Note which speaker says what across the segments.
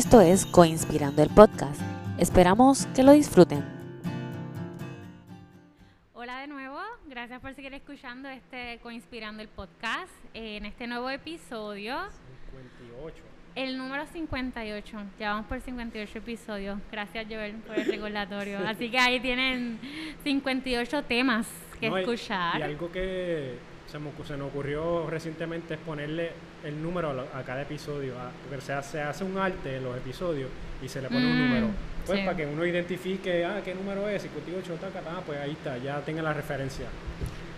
Speaker 1: Esto es Coinspirando el Podcast. Esperamos que lo disfruten.
Speaker 2: Hola de nuevo, gracias por seguir escuchando este Coinspirando el Podcast. En este nuevo episodio,
Speaker 3: 58.
Speaker 2: el número 58, ya vamos por 58 episodios. Gracias Joel por el recordatorio. Así que ahí tienen 58 temas que
Speaker 3: No,
Speaker 2: escuchar.
Speaker 3: Y, algo que se, me, se nos ocurrió recientemente es ponerle el número a, lo- a cada episodio. a- porque se hace, se hace un arte en los episodios y se le pone un
Speaker 2: Mm,
Speaker 3: número. Pues
Speaker 2: sí.
Speaker 3: para que uno identifique, ah, ¿qué número es? 58, taca, ah, pues ahí está, ya tenga la referencia.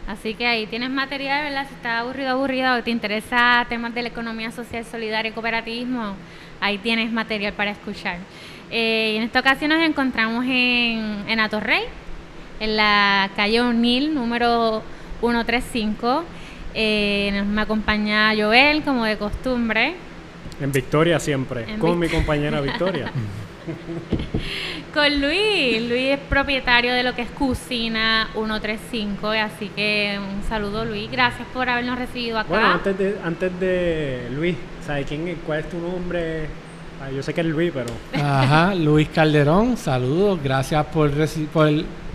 Speaker 2: Así que ahí tienes material, ¿verdad? Si estás aburrido, aburrido, o te interesa temas de la economía social, solidaria y cooperativismo, ahí tienes material para escuchar. Eh, y en esta ocasión nos encontramos en, en Atorrey, en la calle O'Neill, número 135. Eh, nos- me acompaña Joel, como de costumbre.
Speaker 3: En Victoria siempre,
Speaker 2: En
Speaker 3: con
Speaker 2: Vic-
Speaker 3: mi compañera Victoria.
Speaker 2: Con Luis. Luis es propietario de lo que es Cocina 135, así que un saludo Luis. Gracias por habernos recibido acá.
Speaker 3: bueno, antes de, antes de Luis, ¿sabes quién es? ¿Cuál es tu nombre? Ah, yo sé que es Luis, pero
Speaker 4: Ajá, Luis Calderón, saludos, gracias por, por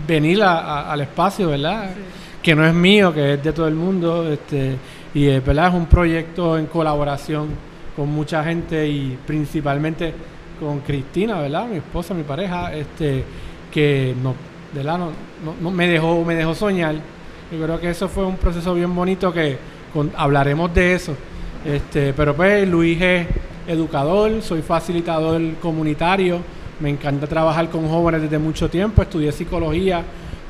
Speaker 4: venir a- a- al espacio, ¿verdad? Que no es mío, que es de todo el mundo, este, y es, un proyecto en colaboración con mucha gente y principalmente con Cristina, ¿verdad? Mi esposa, mi pareja, este, que no, ¿verdad? No, no- me dejó, me dejó soñar. Yo creo que eso fue un proceso bien bonito que hablaremos de eso. Este, pero pues Luis es educador, soy facilitador comunitario, me encanta trabajar con jóvenes desde mucho tiempo, estudié psicología,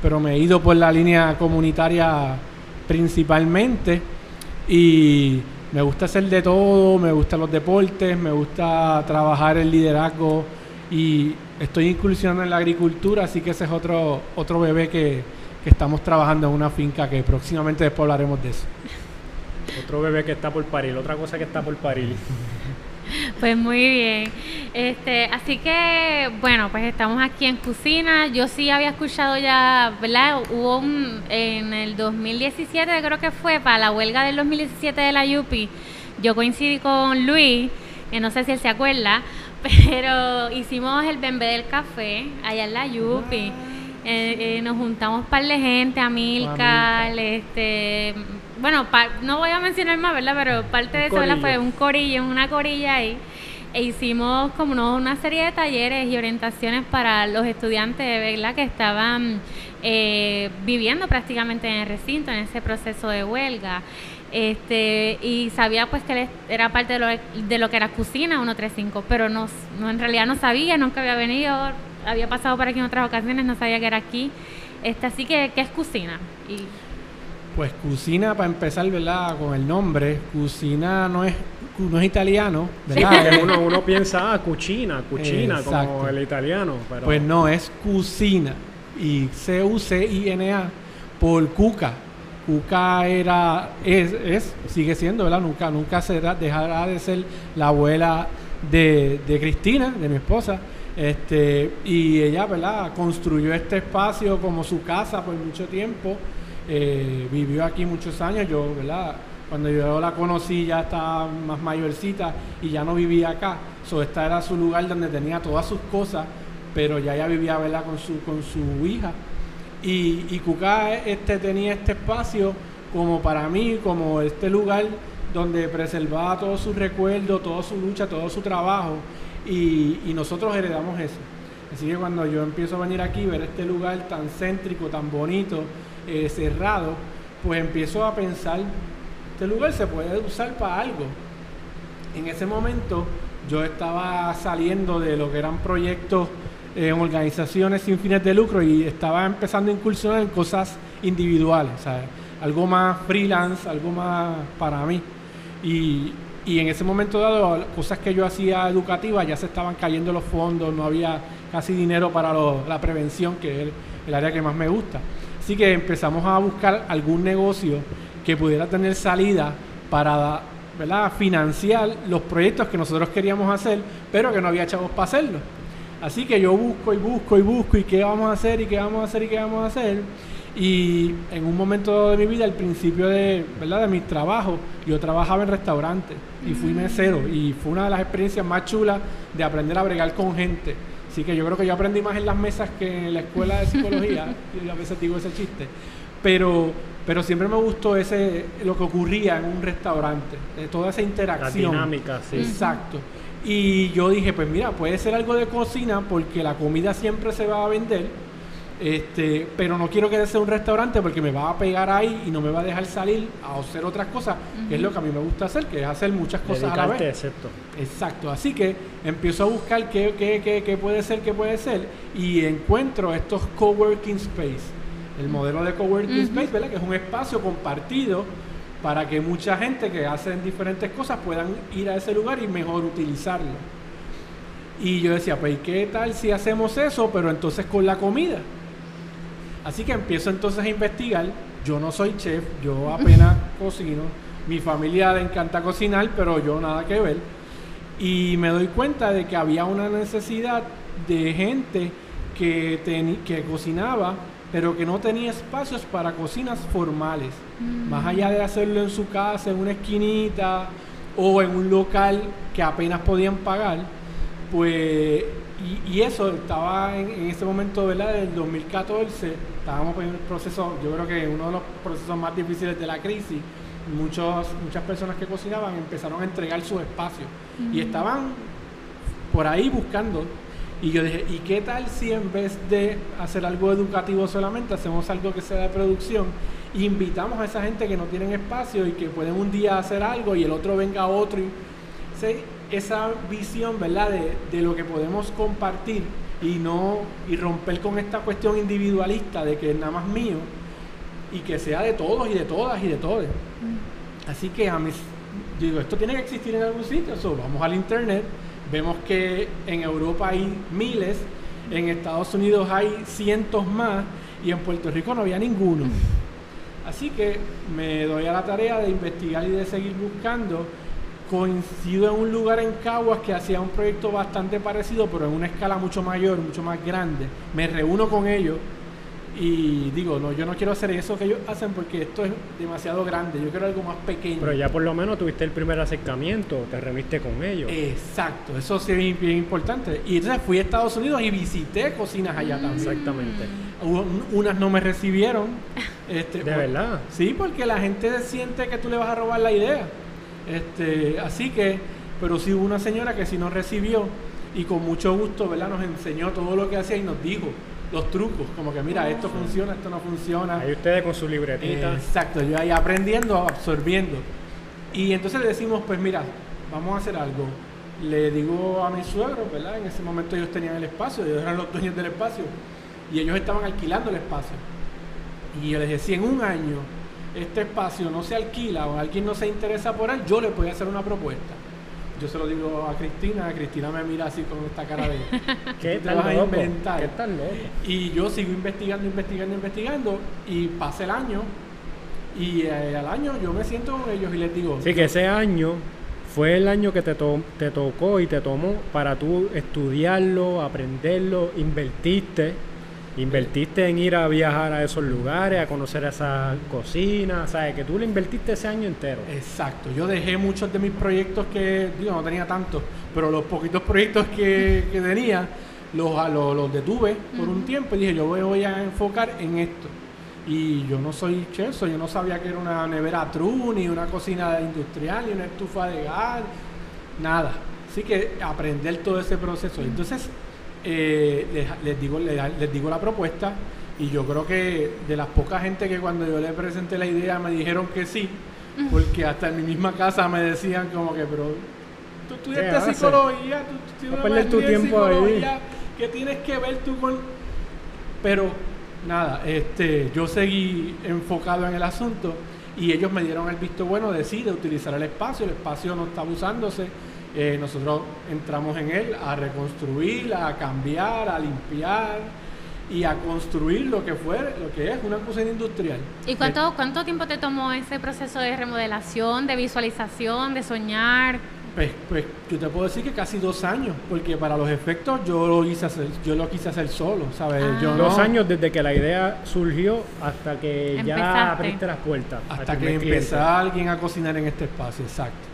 Speaker 4: pero me he ido por la línea comunitaria principalmente y me gusta hacer de todo, me gustan los deportes, me gusta trabajar el liderazgo y estoy incursionando en la agricultura, así que ese es otro, otro bebé que, que estamos trabajando en una finca que próximamente después hablaremos de eso.
Speaker 3: otro bebé que está por parir, otra cosa que está por parir.
Speaker 2: Pues muy bien. Este, así que, bueno, pues estamos aquí en Cocina. Yo sí había escuchado ya, ¿verdad? Hubo un, en el 2017, creo que fue, para la huelga del 2017 de la UPI, yo coincidí con Luis, que no sé si él se acuerda, pero hicimos el Bembe del Café allá en la UPI. Eh, eh, nos juntamos un par de gente, Amilcar,
Speaker 4: Amilcar.
Speaker 2: este, bueno, pa- no voy a mencionar más, ¿verdad? Pero parte de eso ¿verdad? fue un corillo, una corilla ahí. E hicimos como una serie de talleres y orientaciones para los estudiantes, ¿verdad? Que estaban eh, viviendo prácticamente en el recinto, en ese proceso de huelga. Este, y sabía pues que él era parte de lo, de lo que era Cocina 135, pero no, no, en realidad no sabía, nunca había venido, había pasado por aquí en otras ocasiones, no sabía que era aquí. Este, así que, ¿qué es Cocina? Y
Speaker 4: Pues Cocina, para empezar, ¿verdad? Con el nombre, Cocina no es, no es italiano, ¿verdad?
Speaker 3: porque uno, uno piensa, ah, cucina, cucina, como el italiano. Pero
Speaker 4: Pues no, es Cocina. Y C-U-C-I-N-A por Cuca. Cuca era, es, es, sigue siendo, ¿verdad? Nunca, nunca será, dejará de ser la abuela de, de Cristina, de mi esposa. Este, y ella, ¿verdad? Construyó este espacio como su casa por mucho tiempo. Eh, vivió aquí muchos años. Yo, ¿verdad? Cuando yo la conocí ya estaba más mayorcita y ya no vivía acá. So, este era su lugar donde tenía todas sus cosas, pero ya ella vivía, ¿verdad? Con su, con su hija. Y, y Cucá este, tenía este espacio como para mí, como este lugar donde preservaba todos sus recuerdos, toda su lucha, todo su trabajo. Y, y nosotros heredamos eso. Así que cuando yo empiezo a venir aquí, ver este lugar tan céntrico, tan bonito, eh, cerrado, pues empiezo a pensar, este lugar se puede usar para algo. En ese momento yo estaba saliendo de lo que eran proyectos eh, en organizaciones sin fines de lucro y estaba empezando a incursionar en cosas individuales, sea, algo más freelance, algo más para mí. Y, y en ese momento dado, cosas que yo hacía educativas ya se estaban cayendo los fondos, no había casi dinero para la prevención, que es el, el área que más me gusta. Así que empezamos a buscar algún negocio que pudiera tener salida para ¿verdad? financiar los proyectos que nosotros queríamos hacer, pero que no había chavos para hacerlo. Así que yo busco y busco y busco y qué vamos a hacer y qué vamos a hacer y qué vamos a hacer. Y en un momento de mi vida, al principio de, ¿verdad? de mi trabajo, yo trabajaba en restaurantes y fui mesero y fue una de las experiencias más chulas de aprender a bregar con gente. Así que yo creo que yo aprendí más en las mesas que en la escuela de psicología, y a veces digo ese chiste. Pero, pero siempre me gustó ese lo que ocurría en un restaurante, de toda esa
Speaker 3: La
Speaker 4: interacción.
Speaker 3: dinámica, sí.
Speaker 4: Exacto. Y yo dije, pues mira, puede ser algo de cocina porque la comida siempre se va a vender. Este, pero no quiero que sea un restaurante porque me va a pegar ahí y no me va a dejar salir a hacer otras cosas, que es lo que a mí me gusta hacer, que es hacer muchas cosas a la vez.
Speaker 3: excepto.
Speaker 4: Exacto, así que empiezo a buscar qué, qué, qué- qué puede ser, qué puede ser, y encuentro estos coworking space, el modelo de coworking
Speaker 2: Ujú.
Speaker 4: space, ¿verdad? Que es un espacio compartido para que mucha gente que hacen diferentes cosas puedan ir a ese lugar y mejor utilizarlo. Y yo decía, pues ¿y qué tal si hacemos eso, pero entonces con la comida? Así que empiezo entonces a investigar. Yo no soy chef, yo apenas cocino. Mi familia le encanta cocinar, pero yo nada que ver. Y me doy cuenta de que había una necesidad de gente que, que cocinaba, pero que no tenía espacios para cocinas formales. Más allá de hacerlo en su casa, en una esquinita o en un local que apenas podían pagar, pues, y, y eso estaba en, en ese momento, ¿verdad? Del 2014, estábamos en el proceso, yo creo que uno de los procesos más difíciles de la crisis, muchos, muchas personas que cocinaban empezaron a entregar sus espacios y estaban por ahí buscando. Y yo dije, ¿y qué tal si en vez de hacer algo educativo solamente, hacemos algo que sea de producción? e invitamos a esa gente que no tienen espacio y que pueden un día hacer algo y el otro venga otro. Y, sí, esa visión, ¿verdad? De, de lo que podemos compartir y no y romper con esta cuestión individualista de que es nada más mío y que sea de todos y de todas y de todos. Así que a mis, digo, esto tiene que existir en algún sitio. So, vamos al internet, vemos que en Europa hay miles, en Estados Unidos hay cientos más y en Puerto Rico no había ninguno. Así que me doy a la tarea de investigar y de seguir buscando. Coincido en un lugar en Caguas que hacía un proyecto bastante parecido, pero en una escala mucho mayor, mucho más grande. Me reúno con ellos y digo, no, yo no quiero hacer eso que ellos hacen porque esto es demasiado grande. Yo quiero algo más pequeño.
Speaker 3: Pero ya por lo menos tuviste el primer acercamiento, te reuniste con ellos.
Speaker 4: Exacto, eso sí es bien, bien importante. Y entonces fui a Estados Unidos y visité cocinas allá también.
Speaker 3: Exactamente.
Speaker 4: Un- unas no me recibieron. Este,
Speaker 3: ¿De verdad?
Speaker 4: Sí, porque la gente siente que tú le vas a robar la idea. Este, así que, pero sí hubo una señora que sí nos recibió y con mucho gusto, ¿verdad? Nos enseñó todo lo que hacía y nos dijo los trucos, como que mira, esto funciona, esto no funciona.
Speaker 3: Ahí ustedes con su libretita.
Speaker 4: Exacto, yo ahí aprendiendo, absorbiendo. Y entonces le decimos, pues mira, vamos a hacer algo. Le digo a mis suegros, ¿verdad? En ese momento ellos tenían el espacio, ellos eran los dueños del espacio y ellos estaban alquilando el espacio. Y yo les decía, si en un año este espacio no se alquila o alguien no se interesa por él, yo le voy a hacer una propuesta. Yo se lo digo a Cristina, Cristina me mira así con esta cara de...
Speaker 3: ¿Qué
Speaker 4: te vas a
Speaker 3: loco?
Speaker 4: inventar?
Speaker 3: ¿Qué tal loco?
Speaker 4: Y yo sigo investigando, investigando, investigando y pasa el año y eh, al año yo me siento con ellos y les digo,
Speaker 3: Así que ese año fue el año que te, to- te tocó y te tomó para tú estudiarlo, aprenderlo, invertiste. Invertiste en ir a viajar a esos lugares, a conocer esas cocinas, ¿sabes? Que tú le invertiste ese año entero.
Speaker 4: exacto, yo dejé muchos de mis proyectos que, digo, no tenía tantos, pero los poquitos proyectos que, que tenía, los, a- los, los detuve por un tiempo y dije, yo me voy a enfocar en esto. Y yo no soy chef, yo no sabía que era una nevera true, ni una cocina industrial, ni una estufa de gas, nada. Así que aprender todo ese proceso. Entonces, eh, les, les digo, les, les digo la propuesta y yo creo que de las pocas gente que cuando yo le presenté la idea me dijeron que sí, porque hasta en mi misma casa me decían como que, pero tú estudiaste psicología, tú, tú
Speaker 3: perder tu tiempo ahí.
Speaker 4: ¿qué tienes que ver tú con...? Pero nada, este, yo seguí enfocado en el asunto y ellos me dieron el visto bueno de sí, de utilizar el espacio, el espacio no estaba usándose, eh, nosotros entramos en él a reconstruir, a cambiar, a limpiar y a construir lo que fue, lo que es una cocina industrial.
Speaker 2: ¿Y cuánto, cuánto tiempo te tomó ese proceso de remodelación, de visualización, de soñar?
Speaker 4: Pues, pues yo te puedo decir que casi dos años, porque para los efectos yo lo hice hacer, yo lo quise hacer solo, ¿sabes?
Speaker 2: Ah.
Speaker 4: Yo
Speaker 3: Dos
Speaker 4: no-
Speaker 3: años desde que la idea surgió hasta que ya abriste las puertas.
Speaker 4: hasta que empezó alguien a cocinar en este espacio, exacto.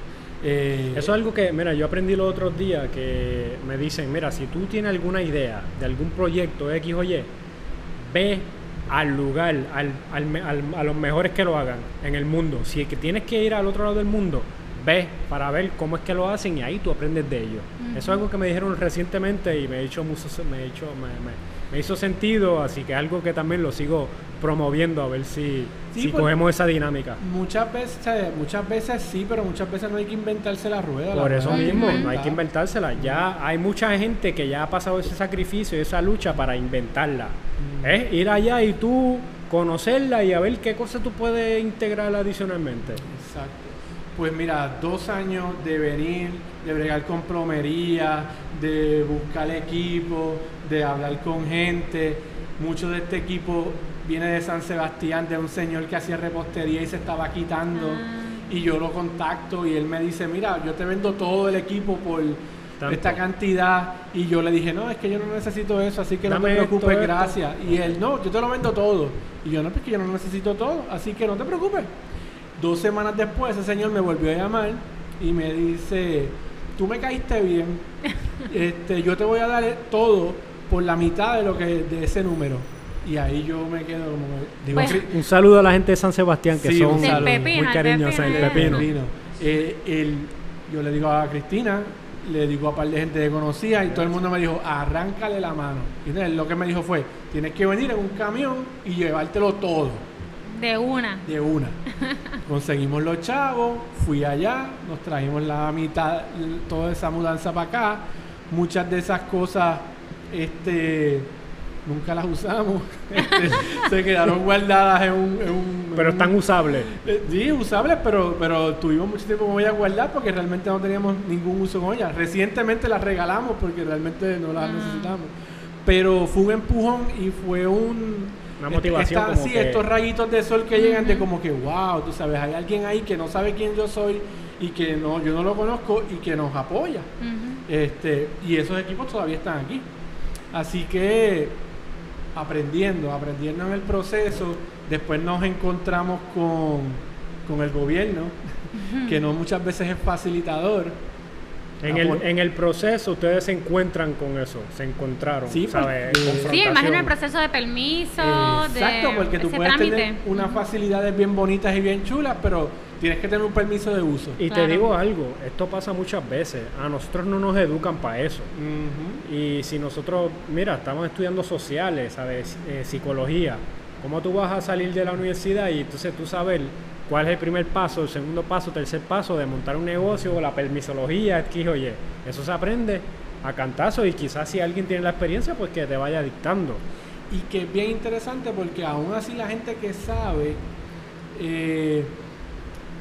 Speaker 4: Eh,
Speaker 3: Eso es algo que, mira, yo aprendí los otros días que me dicen, mira, si tú tienes alguna idea de algún proyecto X o Y, ve al lugar, al, al a los mejores que lo hagan en el mundo. Si es que tienes que ir al otro lado del mundo, ve para ver cómo es que lo hacen y ahí tú aprendes de ellos. Eso es algo que me dijeron recientemente y me, ha hecho mucho, me, ha hecho, me, me- me hizo sentido, así que es algo que también lo sigo promoviendo a ver si,
Speaker 4: Sí,
Speaker 3: si
Speaker 4: porque-
Speaker 3: cogemos esa dinámica.
Speaker 4: Muchas veces, muchas veces sí, pero muchas veces no hay que inventarse la rueda. la
Speaker 3: Por eso
Speaker 4: rueda
Speaker 3: mismo, no hay que inventársela. Ya hay mucha gente que ya ha pasado ese sacrificio y esa lucha para inventarla.
Speaker 4: Mm.
Speaker 3: Es ir allá y tú conocerla y a ver qué cosas tú puedes integrar adicionalmente.
Speaker 4: Exacto. Pues mira, dos años de venir, de bregar con plomería, de buscar equipo, de hablar con gente. Mucho de este equipo viene de San Sebastián, de un señor que hacía repostería y se estaba quitando.
Speaker 2: Ah.
Speaker 4: Y yo lo contacto y él me dice, mira, yo te vendo todo el equipo por
Speaker 3: Tanto.
Speaker 4: esta cantidad. Y yo le dije, no, es que yo no necesito eso, así que no te preocupes,
Speaker 3: esto.
Speaker 4: gracias. Y él, no, yo te lo vendo todo. Y yo, no, pues que yo no necesito todo, así que no te preocupes. Dos semanas después, ese señor me volvió a llamar y me dice, tú me caíste bien, este, yo te voy a dar todo por la mitad de lo que de ese número. Y ahí yo me quedo como, digo,
Speaker 2: Pues-
Speaker 4: "Cri-
Speaker 3: Un saludo a la gente de San Sebastián que
Speaker 4: Sí,
Speaker 3: son muy
Speaker 2: el
Speaker 3: cariñosos.
Speaker 2: pepino,
Speaker 3: El pepino.
Speaker 4: Pepino. Eh, el- yo le digo a Cristina, le digo a un par de gente que conocía y todo el mundo me dijo, arráncale la mano. Y entonces lo que me dijo fue, tienes que venir en un camión y llevártelo todo.
Speaker 2: De una.
Speaker 4: de una. Conseguimos los chavos, fui allá, nos trajimos la mitad, toda esa mudanza para acá. Muchas de esas cosas, este, nunca las usamos. Este, se quedaron guardadas en un, en un-
Speaker 3: Pero
Speaker 4: en un-
Speaker 3: están usables.
Speaker 4: eh, Sí, usables, pero, pero tuvimos mucho tiempo con ellas guardar porque realmente no teníamos ningún uso con ellas. Recientemente las regalamos porque realmente no las
Speaker 2: Ah.
Speaker 4: necesitamos. Pero fue un empujón y fue un...
Speaker 3: Una motivación
Speaker 4: esta-
Speaker 3: como
Speaker 4: sí,
Speaker 3: que-
Speaker 4: estos rayitos de sol que llegan de como que, wow, tú sabes, hay alguien ahí que no sabe quién yo soy y que no, yo no lo conozco y que nos apoya. Este, y esos equipos todavía están aquí. Así que aprendiendo, aprendiendo en el proceso, después nos encontramos con, con el gobierno, que no muchas veces es facilitador.
Speaker 3: En el, en el proceso ustedes se encuentran con eso, se encontraron,
Speaker 4: Sí,
Speaker 3: ¿sabes?
Speaker 2: Sí, imagino el proceso de permiso,
Speaker 4: Exacto,
Speaker 2: de
Speaker 4: porque tú puedes
Speaker 2: trámite.
Speaker 4: tener unas facilidades bien bonitas y bien chulas, pero tienes que tener un permiso de uso.
Speaker 3: Y
Speaker 2: Claro.
Speaker 3: te digo algo, esto pasa muchas veces. A nosotros no nos educan para eso. Y si nosotros, mira, estamos estudiando sociales, ¿sabes? Eh, psicología, ¿cómo tú vas a salir de la universidad y entonces tú sabes cuál es el primer paso, el segundo paso, tercer paso de montar un negocio o la permisología, X o Y? Eso se aprende a cantazo y quizás si alguien tiene la experiencia, pues que te vaya dictando.
Speaker 4: Y que es bien interesante porque aún así la gente que sabe, eh,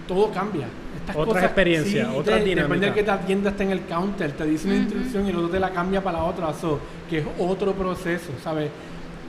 Speaker 4: todo cambia. Estas
Speaker 3: Otras experiencias,
Speaker 4: sí,
Speaker 3: otras
Speaker 4: Depende de que te atienda está en el counter, te dice una instrucción y el otro te la cambia para la otra, so, que es otro proceso, ¿sabes?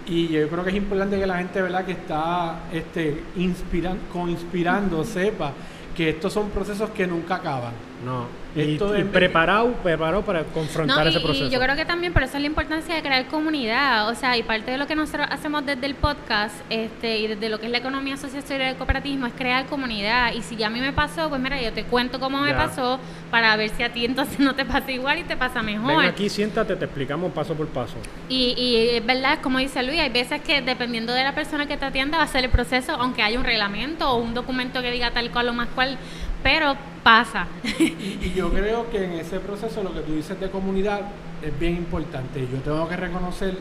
Speaker 4: Y yo creo que es importante que la gente, ¿verdad?, que está este, inspiran, co-inspirando, sepa que estos son procesos que nunca acaban.
Speaker 3: No. Y,
Speaker 4: Esto
Speaker 3: y
Speaker 4: es-
Speaker 3: preparado, preparado para confrontar
Speaker 2: No, y,
Speaker 3: ese proceso.
Speaker 2: y yo creo que también por eso es la importancia de crear comunidad, o sea, y parte de lo que nosotros hacemos desde el podcast este, y desde lo que es la economía social y el cooperativismo es crear comunidad. Y si ya a mí me pasó, pues mira, yo te cuento cómo me
Speaker 3: Ya.
Speaker 2: pasó para ver si a ti entonces no te pasa igual y te pasa mejor.
Speaker 3: Ven aquí, siéntate, te explicamos paso por paso.
Speaker 2: Y, y es verdad, como dice Luis, hay veces que dependiendo de la persona que te atienda va a ser el proceso, aunque haya un reglamento o un documento que diga tal cual o más cual, pero pasa.
Speaker 4: Y, y yo creo que en ese proceso lo que tú dices de comunidad es bien importante. Yo tengo que reconocer,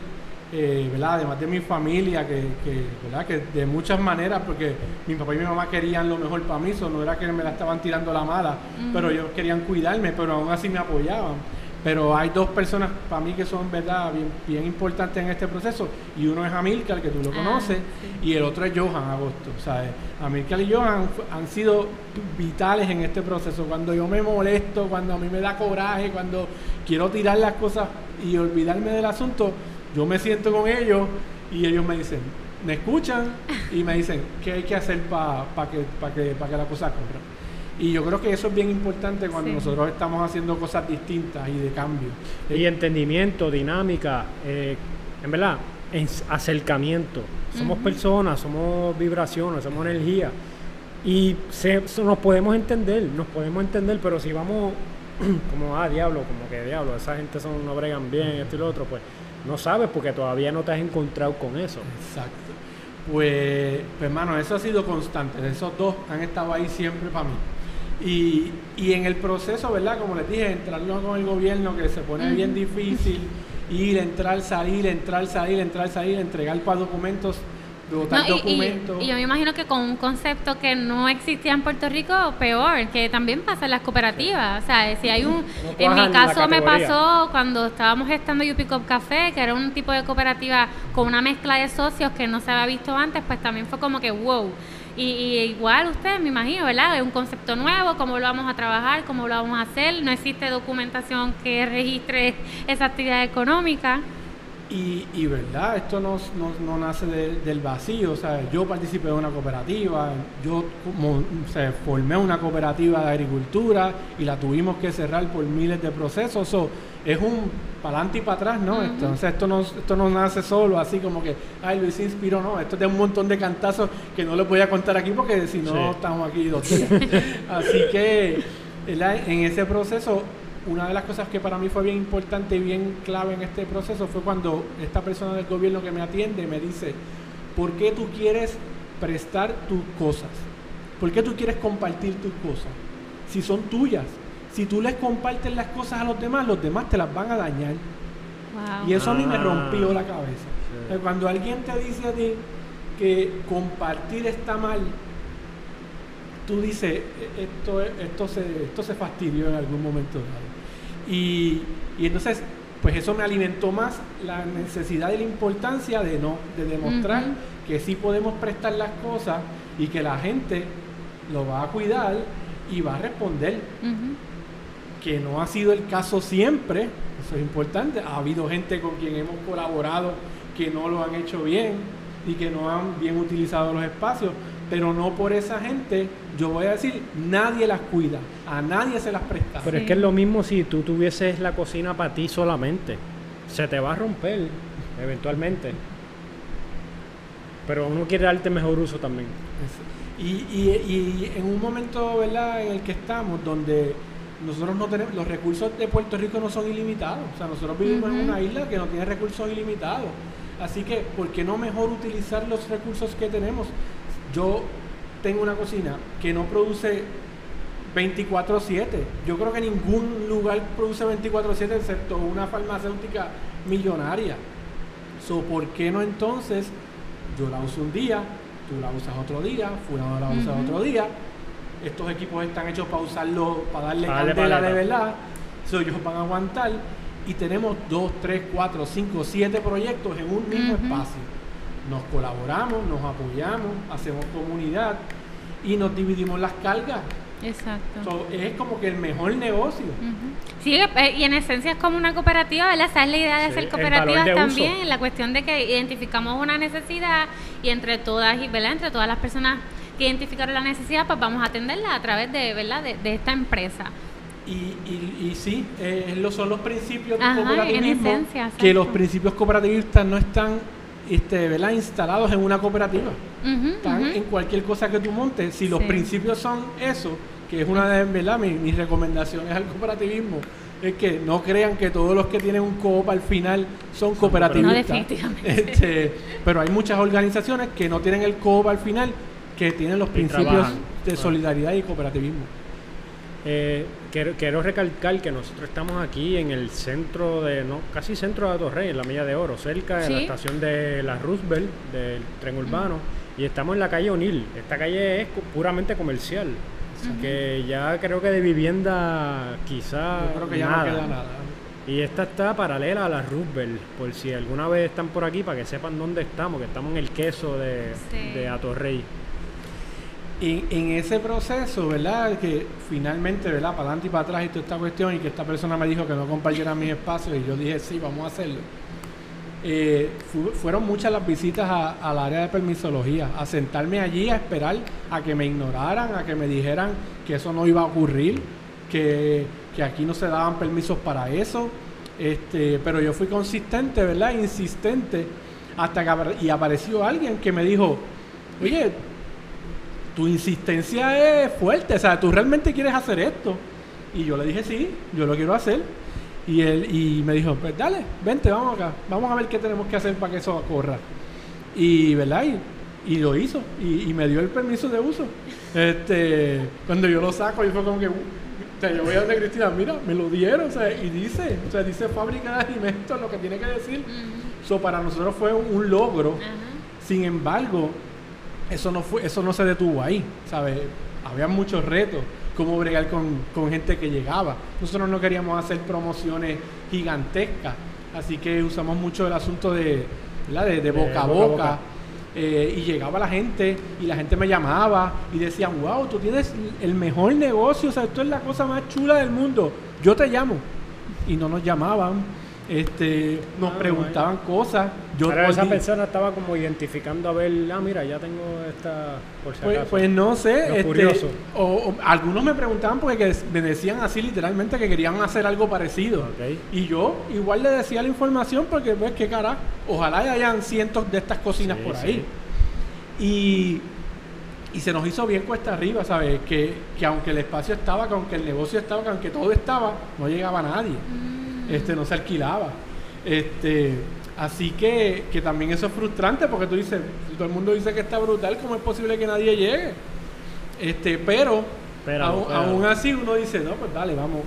Speaker 4: eh, ¿verdad? Además de mi familia, que, que, ¿verdad? que de muchas maneras, porque mi papá y mi mamá querían lo mejor para mí, eso no era que me la estaban tirando la mala, pero ellos querían cuidarme, pero aún así me apoyaban. Pero hay dos personas para mí que son, ¿verdad?, bien, bien importantes en este proceso. Y uno es Amilcar, que tú lo
Speaker 2: Ah,
Speaker 4: conoces, y el otro es Johan Agosto. ¿sabes? Amilcar y Johan han sido vitales en este proceso. Cuando yo me molesto, cuando a mí me da coraje, cuando quiero tirar las cosas y olvidarme del asunto, yo me siento con ellos y ellos me dicen, me escuchan y me dicen qué hay que hacer para que, pa que, pa que la cosa corra. Y yo creo que eso es bien importante cuando
Speaker 2: Sí.
Speaker 4: nosotros estamos haciendo cosas distintas y de cambio.
Speaker 3: Y entendimiento, dinámica, eh, en verdad, en acercamiento. Somos personas, somos vibraciones, somos energía. Y se- so- nos podemos entender, nos podemos entender, pero si vamos como, ah, diablo, como que diablo, esa gente son, no bregan bien, esto y lo otro, pues no sabes porque todavía no te has encontrado con eso.
Speaker 4: Exacto. Pues, pues hermano, eso ha sido constante. Esos dos han estado ahí siempre para mí. Y, y en el proceso, ¿verdad? Como les dije, entrarlo con el gobierno que se pone bien difícil, ir, entrar, salir, entrar, salir, entrar, salir, entregar para documentos, votar
Speaker 2: No, y- y,
Speaker 4: documentos.
Speaker 2: y yo me imagino que con un concepto que no existía en Puerto Rico, peor, que también pasa en las cooperativas. O sea, si hay un...
Speaker 3: No
Speaker 2: en mi caso me pasó cuando estábamos gestando Yupi Cup Café, que era un tipo de cooperativa con una mezcla de socios que no se había visto antes, pues también fue como que wow. Y, igual ustedes, me imagino, ¿verdad? Es un concepto nuevo, cómo lo vamos a trabajar, cómo lo vamos a hacer. No existe documentación que registre esa actividad económica.
Speaker 4: Y, y verdad, esto no, no, no nace de- del vacío, o sea, yo participé de una cooperativa, yo como, o sea, formé una cooperativa de agricultura y la tuvimos que cerrar por miles de procesos, so, es un para adelante y para atrás, ¿no?
Speaker 2: Ujú.
Speaker 4: Entonces esto no, esto no nace solo, así como que, ay, Luis se inspiró, no, esto es de un montón de cantazos que no les voy a contar aquí porque si no
Speaker 3: Sí.
Speaker 4: estamos aquí dos días. así que ¿verdad? en ese proceso una de las cosas que para mí fue bien importante y bien clave en este proceso fue cuando esta persona del gobierno que me atiende me dice, ¿por qué tú quieres prestar tus cosas? ¿Por qué tú quieres compartir tus cosas? Si son tuyas. Si tú les compartes las cosas a los demás, los demás te las van a dañar.
Speaker 2: Wow.
Speaker 4: Y eso a mí me
Speaker 3: Ah.
Speaker 4: rompió la cabeza.
Speaker 3: Sí.
Speaker 4: Cuando alguien te dice a ti que compartir está mal, tú dices, "E- esto, es- esto, se, esto se fastidió en algún momento dado. Y, y entonces, pues eso me alimentó más la necesidad y la importancia de no, de demostrar que sí podemos prestar las cosas y que la gente lo va a cuidar y va a responder. Que no ha sido el caso siempre, eso es importante, ha habido gente con quien hemos colaborado que no lo han hecho bien y que no han bien utilizado los espacios, pero no por esa gente, yo voy a decir, nadie las cuida, a nadie se las presta.
Speaker 3: Pero es que es lo mismo si tú tuvieses la cocina para ti solamente. Se te va a romper eventualmente. Pero uno quiere darte mejor uso también.
Speaker 4: Y, y- y en un momento ¿verdad? en el que estamos, donde nosotros no tenemos, los recursos de Puerto Rico no son ilimitados. O sea, nosotros vivimos en una isla que no tiene recursos ilimitados. Así que, ¿por qué no mejor utilizar los recursos que tenemos? Yo tengo una cocina que no produce 24/7. Yo creo que ningún lugar produce 24/7 excepto una farmacéutica millonaria. So, ¿Por qué no entonces yo la uso un día, tú la usas otro día, fulano la usa otro día? Estos equipos están hechos para usarlo, para darle
Speaker 3: darle
Speaker 4: candela de verdad. So, ellos van a aguantar. Y tenemos dos, tres, cuatro, cinco, siete proyectos en un mismo espacio. Nos colaboramos, nos apoyamos, hacemos comunidad y nos dividimos las cargas.
Speaker 2: Exacto.
Speaker 4: So, es como que el mejor negocio.
Speaker 2: Sí, eh, y en esencia es como una cooperativa, ¿verdad? Esa es la idea de
Speaker 3: Sí,
Speaker 2: ser cooperativas
Speaker 3: de
Speaker 2: también,
Speaker 3: uso.
Speaker 2: la cuestión de que identificamos una necesidad y entre todas, y, ¿verdad? Entre todas las personas que identificaron la necesidad, pues vamos a atenderla a través de, ¿verdad? De, de esta empresa.
Speaker 4: Y, y, y sí, eh, lo son los principios
Speaker 2: Ajá,
Speaker 4: cooperativismo,
Speaker 2: esencia,
Speaker 4: que los principios cooperativistas no están este, ¿verdad? instalados en una cooperativa. Están en cualquier cosa que tú montes. Si los
Speaker 2: Sí.
Speaker 4: principios son eso, que es una de ¿verdad? Mi- mis recomendaciones al cooperativismo, es que no crean que todos los que tienen un coop al final son cooperativistas.
Speaker 2: No, definitivamente.
Speaker 4: Este, pero hay muchas organizaciones que no tienen el coop al final, que tienen los principios
Speaker 3: trabajan.
Speaker 4: de
Speaker 3: Ah.
Speaker 4: solidaridad y cooperativismo.
Speaker 3: Eh, quiero, quiero recalcar que nosotros estamos aquí en el centro de, no, casi centro de Torrey, en la Milla de Oro, cerca de la estación de la Roosevelt, del tren urbano, y estamos en la calle O'Neill. Esta calle es puramente comercial, que ya creo que de vivienda quizá
Speaker 4: Yo creo que ya
Speaker 3: nada.
Speaker 4: no queda nada.
Speaker 3: Y esta está paralela a la Roosevelt, por si alguna vez están por aquí, para que sepan dónde estamos, que estamos en el queso de,
Speaker 2: Sí.
Speaker 3: de Atorrey.
Speaker 4: En, en ese proceso, ¿verdad? Que finalmente, ¿verdad? Para adelante y para atrás y toda esta cuestión y que esta persona me dijo que no compartiera mis espacios y yo dije, sí, vamos a hacerlo. eh, fu- fueron muchas las visitas al área de permisología, a sentarme allí a esperar a que me ignoraran, a que me dijeran que eso no iba a ocurrir, que, que aquí no se daban permisos para eso. Este, pero yo fui consistente, ¿verdad? Insistente, hasta que y apareció alguien que me dijo, oye, tu insistencia es fuerte, o sea, tú realmente quieres hacer esto. Y yo le dije, sí, yo lo quiero hacer. Y él y me dijo, pues dale, vente, vamos acá, vamos a ver qué tenemos que hacer para que eso corra. Y, ¿verdad? Y, y lo hizo, y, y me dio el permiso de uso. Este, cuando yo lo saco, y fue como que, o sea, yo voy a donde Cristina, mira, me lo dieron, o sea, y dice, o sea, dice fábrica de alimentos, lo que tiene que decir. Eso para nosotros fue un, un logro. Sin embargo, eso no fue, eso no se detuvo ahí, ¿sabes? Había muchos retos, cómo bregar con, con gente que llegaba. Nosotros no queríamos hacer promociones gigantescas, así que usamos mucho el asunto de, ¿verdad? de, de boca a
Speaker 3: boca a
Speaker 4: boca.
Speaker 3: boca.
Speaker 4: eh, y llegaba la gente y la gente me llamaba y decían, wow, tú tienes el mejor negocio, o sea, esto es la cosa más chula del mundo, yo te llamo. Y no nos llamaban, este, nos
Speaker 3: Ah,
Speaker 4: preguntaban cosas. Yo
Speaker 3: Pero esa persona estaba como identificando a ver, ah, mira, ya tengo esta, por si
Speaker 4: Pues,
Speaker 3: acaso.
Speaker 4: pues no sé, este,
Speaker 3: curioso.
Speaker 4: o, o algunos me preguntaban porque que me decían así literalmente que querían hacer algo parecido. Y yo igual le decía la información porque pues qué cara, ojalá hayan cientos de estas cocinas
Speaker 3: Sí,
Speaker 4: por
Speaker 3: sí.
Speaker 4: ahí. Y, y se nos hizo bien cuesta arriba, ¿sabes? Que, que aunque el espacio estaba, que aunque el negocio estaba, que aunque todo estaba, no llegaba nadie.
Speaker 2: Mm.
Speaker 4: Este, no se alquilaba. Este, así que, que también eso es frustrante porque tú dices, si todo el mundo dice que está brutal, ¿cómo es posible que nadie llegue? Este, pero
Speaker 3: Espéralo,
Speaker 4: aún, así uno dice, no, pues dale, vamos,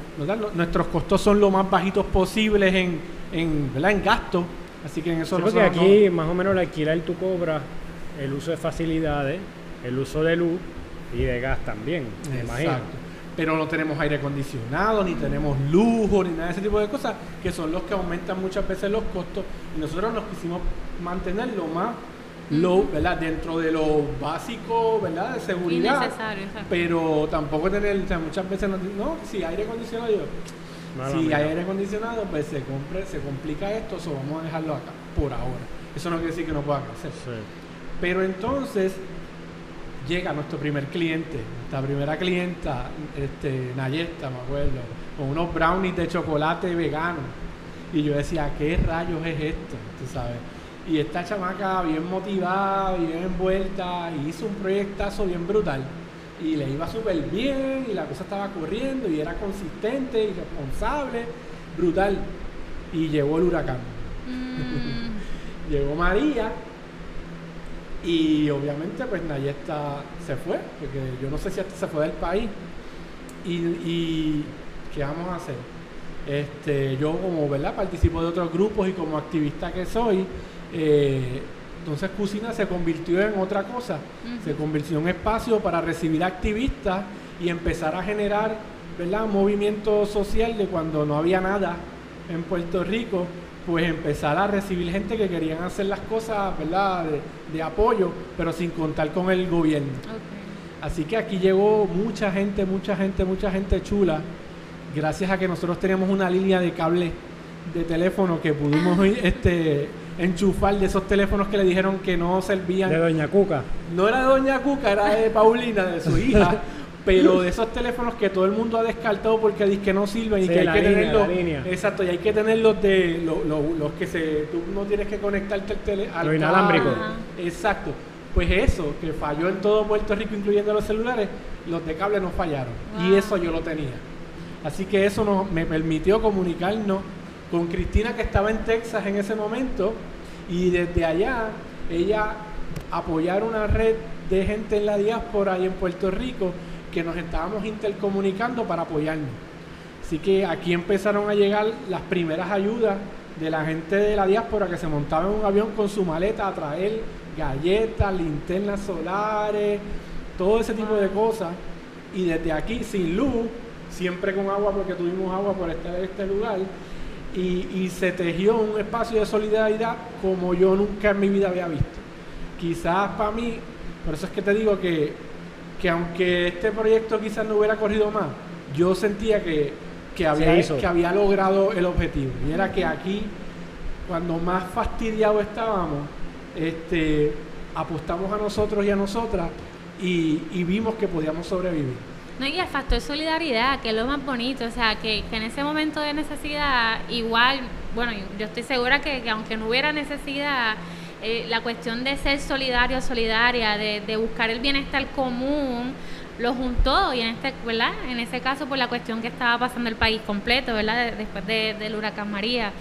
Speaker 4: nuestros costos son lo más bajitos posibles en, en, ¿verdad? en gasto. Así que en eso
Speaker 3: Sí, porque
Speaker 4: no-
Speaker 3: aquí más o menos el alquiler tú cobras el uso de facilidades, el uso de luz y de gas también, me imagino.
Speaker 4: Pero no tenemos aire acondicionado, ni tenemos lujo, ni nada de ese tipo de cosas, que son los que aumentan muchas veces los costos. Y nosotros nos quisimos mantener lo más low, ¿verdad? Dentro de lo básico, ¿verdad? De seguridad.
Speaker 2: Innecesario, exacto.
Speaker 4: Pero tampoco tener, o sea, muchas veces nos dicen, no, si aire acondicionado, yo,
Speaker 3: Mala
Speaker 4: si
Speaker 3: mía.
Speaker 4: hay aire acondicionado, pues se, compre, se complica esto, so vamos a dejarlo acá, por ahora. Eso no quiere decir que no pueda crecer.
Speaker 3: Sí.
Speaker 4: Pero entonces llega nuestro primer cliente, nuestra primera clienta, este, Nayesta, me acuerdo, con unos brownies de chocolate vegano. Y yo decía, ¿qué rayos es esto? Tú sabes. Y esta chamaca bien motivada, bien envuelta, y hizo un proyectazo bien brutal. Y le iba súper bien, y la cosa estaba corriendo, y era consistente y responsable, brutal. Y llegó el huracán.
Speaker 2: Mm.
Speaker 4: Llegó María y obviamente pues Nayesta se fue, porque yo no sé si hasta se fue del país. Y, y ¿qué vamos a hacer? Este, yo como verdad participo de otros grupos y como activista que soy, eh, entonces Cocina se convirtió en otra cosa, se convirtió en un espacio para recibir activistas y empezar a generar ¿verdad? un movimiento social de cuando no había nada en Puerto Rico, pues empezar a recibir gente que querían hacer las cosas ¿verdad? De, de apoyo, pero sin contar con el gobierno. Así que aquí llegó mucha gente, mucha gente, mucha gente chula, gracias a que nosotros teníamos una línea de cable de teléfono que pudimos este, enchufar de esos teléfonos que le dijeron que no servían.
Speaker 3: De Doña Cuca.
Speaker 4: No era de Doña Cuca, era de Paulina, de su hija. Pero de esos teléfonos que todo el mundo ha descartado porque dice que no sirven y
Speaker 3: Sí,
Speaker 4: que hay que
Speaker 3: línea,
Speaker 4: tenerlos. Exacto, y hay que tenerlos de lo- lo- los que se. Tú no tienes que conectarte al al
Speaker 3: Lo inalámbrico.
Speaker 4: Exacto. Pues eso, que falló en todo Puerto Rico, incluyendo los celulares, los de cable no fallaron. Y eso yo lo tenía. Así que eso nos, me permitió comunicarnos con Cristina, que estaba en Texas en ese momento, y desde allá ella apoyar una red de gente en la diáspora y en Puerto Rico que nos estábamos intercomunicando para apoyarnos. Así que aquí empezaron a llegar las primeras ayudas de la gente de la diáspora que se montaba en un avión con su maleta a traer galletas, linternas solares, todo ese tipo de cosas. Y desde aquí, sin luz, siempre con agua porque tuvimos agua por estar en este lugar, y, y se tejió un espacio de solidaridad como yo nunca en mi vida había visto. Quizás para mí, por eso es que te digo que, que aunque este proyecto quizás no hubiera corrido más, yo sentía que, que, había, que había logrado el objetivo. Y era que aquí cuando más fastidiados estábamos, este, apostamos a nosotros y a nosotras y, y vimos que podíamos sobrevivir.
Speaker 2: No, y el factor solidaridad, que es lo más bonito, o sea, que, que en ese momento de necesidad, igual, bueno, yo, yo estoy segura que, que aunque no hubiera necesidad, eh, la cuestión de ser solidario, solidaria, de, buscar el bienestar común, lo juntó y en este, ¿verdad? En ese caso por la cuestión que estaba pasando el país completo, ¿verdad? De- después de- del huracán María,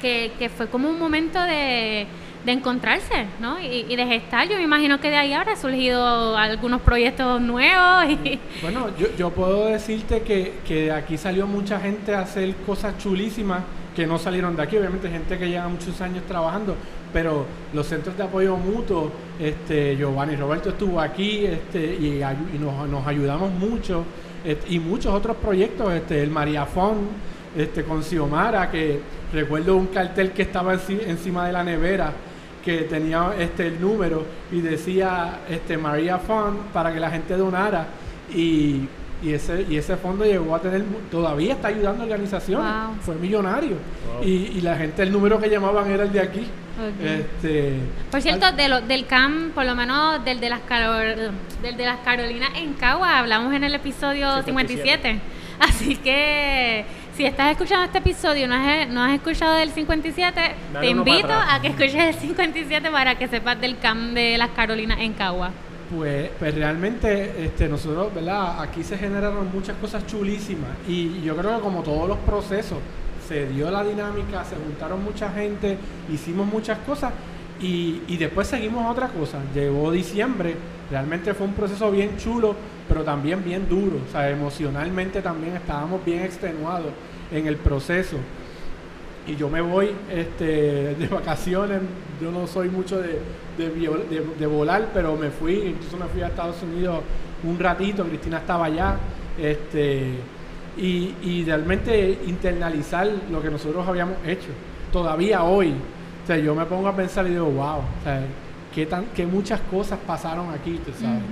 Speaker 2: que, que fue como un momento de, de encontrarse, ¿no? Y, y de gestar. Yo me imagino que de ahí habrá surgido algunos proyectos nuevos y
Speaker 4: Bueno, yo, yo puedo decirte que, que de aquí salió mucha gente a hacer cosas chulísimas que no salieron de aquí, obviamente gente que lleva muchos años trabajando, pero los centros de apoyo mutuo, este, Giovanni Roberto estuvo aquí este, y, nos, ayudamos mucho, este, y muchos otros proyectos, este, el María Fon, este, con Xiomara, que recuerdo un cartel que estaba enci- encima de la nevera, que tenía este el número y decía este María Fund para que la gente donara y, y ese y ese fondo llegó a tener mu- todavía está ayudando a organizaciones
Speaker 2: Wow.
Speaker 4: fue millonario
Speaker 3: Wow.
Speaker 4: y, y la gente el número que llamaban era el de aquí este
Speaker 2: Por cierto, de lo- del CAM, por lo menos del de las Carol- del de las Carolinas en Cagua, hablamos en el episodio 57.
Speaker 3: 57.
Speaker 2: Así que si estás escuchando este episodio y no has, no has escuchado del 57,
Speaker 3: Dale
Speaker 2: te invito a que escuches el 57 para que sepas del CAM de las Carolinas en Cagua.
Speaker 4: Pues, pues realmente este, nosotros, ¿verdad? Aquí se generaron muchas cosas chulísimas y yo creo que como todos los procesos, se dio la dinámica, se juntaron mucha gente, hicimos muchas cosas y, y después seguimos otra cosa. Llegó diciembre, realmente fue un proceso bien chulo, pero también bien duro. O sea, emocionalmente también estábamos bien extenuados en el proceso y yo me voy este, de vacaciones. Yo no soy mucho de, de, viol- de- de volar, pero me fui, incluso me fui a Estados Unidos un ratito. Cristina estaba allá. Este, y, y realmente internalizar lo que nosotros habíamos hecho. Todavía hoy, o sea, yo me pongo a pensar y digo, wow, o sea, qué, tan, qué muchas cosas pasaron aquí, tú sabes.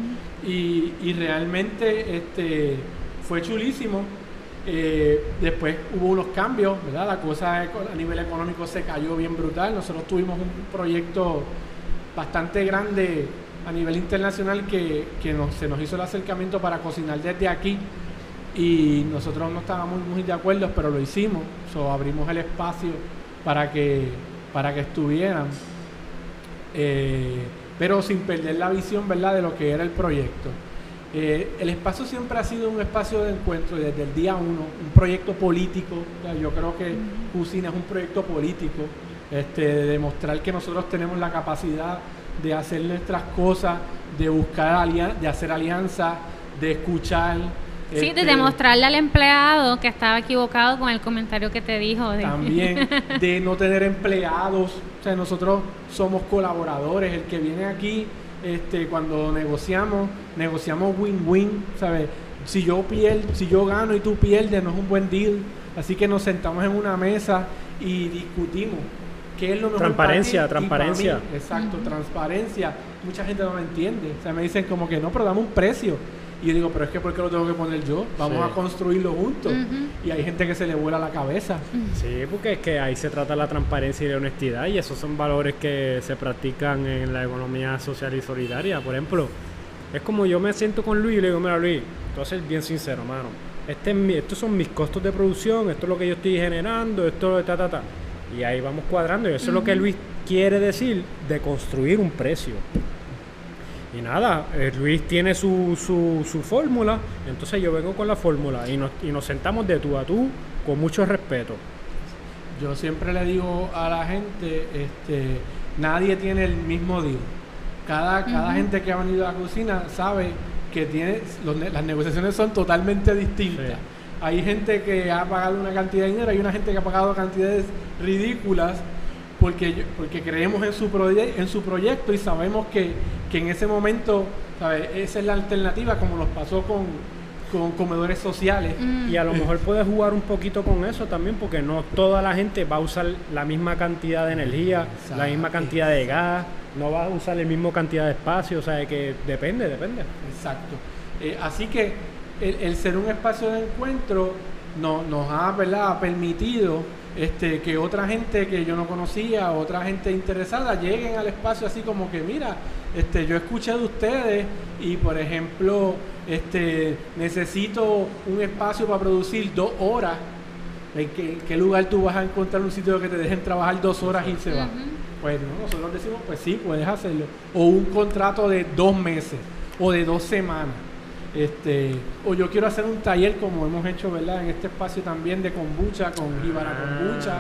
Speaker 4: y, y realmente este, fue chulísimo. Eh, después hubo unos cambios, ¿verdad? La cosa a nivel económico se cayó bien brutal. Nosotros tuvimos un proyecto bastante grande a nivel internacional que, que se nos hizo el acercamiento para cocinar desde aquí y nosotros no estábamos muy de acuerdo, pero lo hicimos. Abrimos el espacio para que, para que estuvieran, eh, pero sin perder la visión ¿verdad? de lo que era el proyecto. Eh, el espacio siempre ha sido un espacio de encuentro desde el día uno, un proyecto político. O sea, Yo creo que Cusina es un proyecto político, este, de demostrar que nosotros tenemos la capacidad de hacer nuestras cosas, de buscar alianzas, de hacer alianzas, de escuchar.
Speaker 2: Sí, de
Speaker 4: este,
Speaker 2: demostrarle al empleado que estaba equivocado con el comentario que te dijo. de-
Speaker 4: también de no tener empleados. O sea, nosotros somos colaboradores. El que viene aquí, este, cuando negociamos, negociamos win-win, ¿sabes? Si yo pierdo, si yo gano y tú pierdes, no es un buen deal. Así que nos sentamos en una mesa y discutimos qué es lo mejor
Speaker 3: Transparencia,
Speaker 4: para ti y para
Speaker 3: transparencia.
Speaker 4: mí. Exacto, transparencia. Mucha gente no lo entiende. O sea, me dicen como que no, pero dame un precio. Y yo digo, pero es que ¿por qué lo tengo que poner yo? Vamos
Speaker 3: Sí.
Speaker 4: a construirlo juntos. Y hay gente que se le vuela la cabeza.
Speaker 3: Sí, porque es que ahí se trata la transparencia y la honestidad y esos son valores que se practican en la economía social y solidaria. Por ejemplo, es como yo me siento con Luis y le digo, mira Luis, tú vas a ser bien sincero, mano. Este es mi- estos son mis costos de producción, esto es lo que yo estoy generando, esto ta, ta, ta. Y ahí vamos cuadrando y eso es lo que Luis quiere decir de construir un precio. Y nada, eh, Luis tiene su, su, su fórmula, entonces yo vengo con la fórmula y nos, y nos sentamos de tú a tú con mucho respeto.
Speaker 4: Yo siempre le digo a la gente, este, nadie tiene el mismo deal. Cada, cada gente que ha venido a la cocina sabe que tiene, los las negociaciones son totalmente distintas.
Speaker 3: Sí.
Speaker 4: Hay gente que ha pagado una cantidad de dinero, hay una gente que ha pagado cantidades ridículas porque, yo- porque creemos en su, proye- en su proyecto y sabemos que, que en ese momento, ¿sabes? esa es la alternativa, como nos pasó con, con comedores sociales.
Speaker 2: Mm.
Speaker 3: Y a lo mejor puedes jugar un poquito con eso también, porque no toda la gente va a usar la misma cantidad de energía, la misma cantidad de gas, no va a usar la misma cantidad de espacio, o sea, que depende, depende.
Speaker 4: Exacto. Eh, así que el, el ser un espacio de encuentro no- nos ha ¿verdad? permitido este, que otra gente que yo no conocía, otra gente interesada, lleguen al espacio así como que, mira, este, yo escuché de ustedes y, por ejemplo, este, necesito un espacio para producir dos horas. ¿En qué, qué lugar tú vas a encontrar un sitio que te dejen trabajar dos horas y se va? Pues no, nosotros decimos, pues sí, puedes hacerlo. O un contrato de dos meses o de dos semanas. Este, o yo quiero hacer un taller como hemos hecho, ¿verdad? En este espacio también de kombucha, con Jíbara
Speaker 3: Ah.
Speaker 4: Kombucha,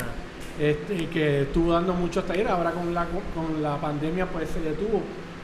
Speaker 4: este, que estuvo dando muchos talleres, ahora con la, con la pandemia pues se detuvo,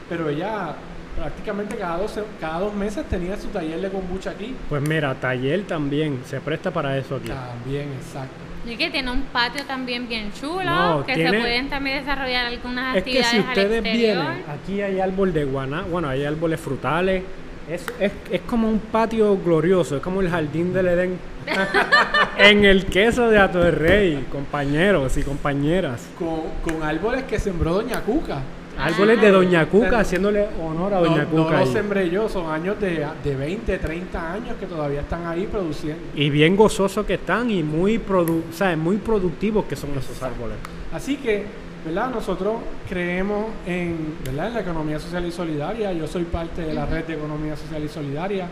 Speaker 4: pero ella prácticamente cada dos, cada dos meses tenía su taller de kombucha aquí.
Speaker 3: Pues mira, taller también se presta para eso aquí.
Speaker 4: También, exacto.
Speaker 2: Y que tiene un patio también bien chulo,
Speaker 3: No,
Speaker 2: que
Speaker 3: tiene-
Speaker 2: se pueden también desarrollar algunas
Speaker 3: Es que
Speaker 2: actividades
Speaker 3: si ustedes
Speaker 2: al exterior.
Speaker 3: vienen, aquí hay árbol de guaná, bueno, hay árboles frutales. Es, es, es como un patio glorioso, es como el jardín del Edén. en el queso de Ato de Rey, compañeros y compañeras.
Speaker 4: Con, con árboles que sembró Doña Cuca.
Speaker 3: Árboles de Doña Cuca, haciéndole honor a
Speaker 4: No,
Speaker 3: Doña
Speaker 4: no
Speaker 3: Cuca.
Speaker 4: los
Speaker 3: ahí.
Speaker 4: sembré yo, son años de, de 20, 30 años que todavía están ahí produciendo.
Speaker 3: Y bien gozosos que están y muy, produ o sea, muy productivos que son esos árboles.
Speaker 4: Así que, ¿verdad? Nosotros creemos en, ¿verdad? en la economía social y solidaria. Yo soy parte de la red de economía social y solidaria.